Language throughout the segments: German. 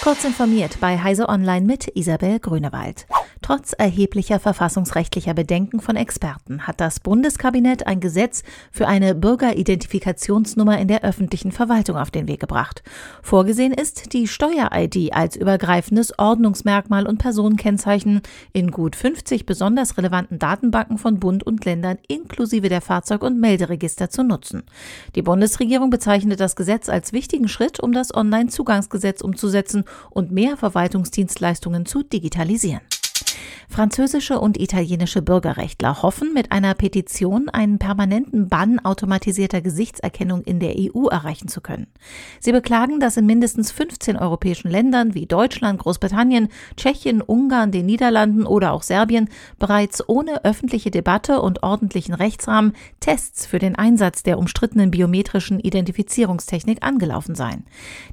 Kurz informiert bei Heise Online mit Isabel Grünewald. Trotz erheblicher verfassungsrechtlicher Bedenken von Experten hat das Bundeskabinett ein Gesetz für eine Bürgeridentifikationsnummer in der öffentlichen Verwaltung auf den Weg gebracht. Vorgesehen ist die Steuer-ID als übergreifendes Ordnungsmerkmal und Personenkennzeichen in gut 50 besonders relevanten Datenbanken von Bund und Ländern inklusive der Fahrzeug- und Melderegister zu nutzen. Die Bundesregierung bezeichnet das Gesetz als wichtigen Schritt, um das Onlinezugangsgesetz umzusetzen und mehr Verwaltungsdienstleistungen zu digitalisieren. Französische und italienische Bürgerrechtler hoffen, mit einer Petition einen permanenten Bann automatisierter Gesichtserkennung in der EU erreichen zu können. Sie beklagen, dass in mindestens 15 europäischen Ländern wie Deutschland, Großbritannien, Tschechien, Ungarn, den Niederlanden oder auch Serbien bereits ohne öffentliche Debatte und ordentlichen Rechtsrahmen Tests für den Einsatz der umstrittenen biometrischen Identifizierungstechnik angelaufen seien.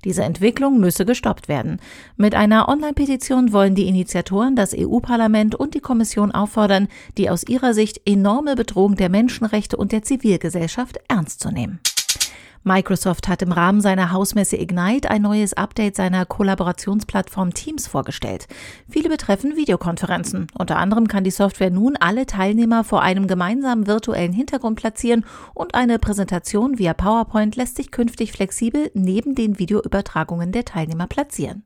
Diese Entwicklung müsse gestoppt werden. Mit einer Online-Petition wollen die Initiatoren das EU-Parlament Parlament und die Kommission auffordern, die aus ihrer Sicht enorme Bedrohung der Menschenrechte und der Zivilgesellschaft ernst zu nehmen. Microsoft hat im Rahmen seiner Hausmesse Ignite ein neues Update seiner Kollaborationsplattform Teams vorgestellt. Viele betreffen Videokonferenzen. Unter anderem kann die Software nun alle Teilnehmer vor einem gemeinsamen virtuellen Hintergrund platzieren und eine Präsentation via PowerPoint lässt sich künftig flexibel neben den Videoübertragungen der Teilnehmer platzieren.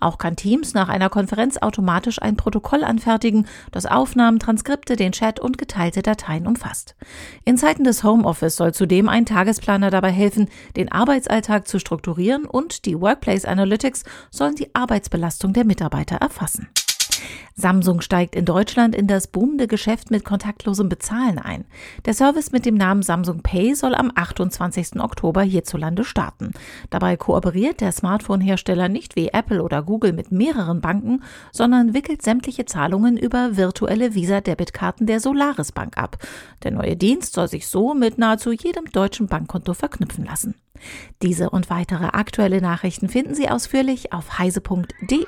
Auch kann Teams nach einer Konferenz automatisch ein Protokoll anfertigen, das Aufnahmen, Transkripte, den Chat und geteilte Dateien umfasst. In Zeiten des Homeoffice soll zudem ein Tagesplaner dabei helfen, helfen, den Arbeitsalltag zu strukturieren und die Workplace Analytics sollen die Arbeitsbelastung der Mitarbeiter erfassen. Samsung steigt in Deutschland in das boomende Geschäft mit kontaktlosem Bezahlen ein. Der Service mit dem Namen Samsung Pay soll am 28. Oktober hierzulande starten. Dabei kooperiert der Smartphone-Hersteller nicht wie Apple oder Google mit mehreren Banken, sondern wickelt sämtliche Zahlungen über virtuelle Visa-Debitkarten der Solaris Bank ab. Der neue Dienst soll sich so mit nahezu jedem deutschen Bankkonto verknüpfen lassen. Diese und weitere aktuelle Nachrichten finden Sie ausführlich auf heise.de.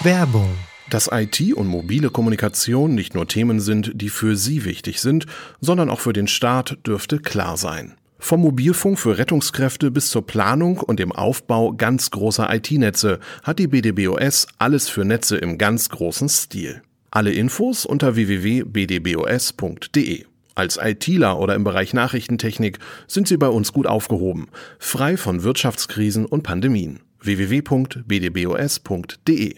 Werbung dass IT und mobile Kommunikation nicht nur Themen sind, die für Sie wichtig sind, sondern auch für den Staat, dürfte klar sein. Vom Mobilfunk für Rettungskräfte bis zur Planung und dem Aufbau ganz großer IT-Netze hat die BDBOS alles für Netze im ganz großen Stil. Alle Infos unter www.bdbos.de. Als ITler oder im Bereich Nachrichtentechnik sind Sie bei uns gut aufgehoben, frei von Wirtschaftskrisen und Pandemien. www.bdbos.de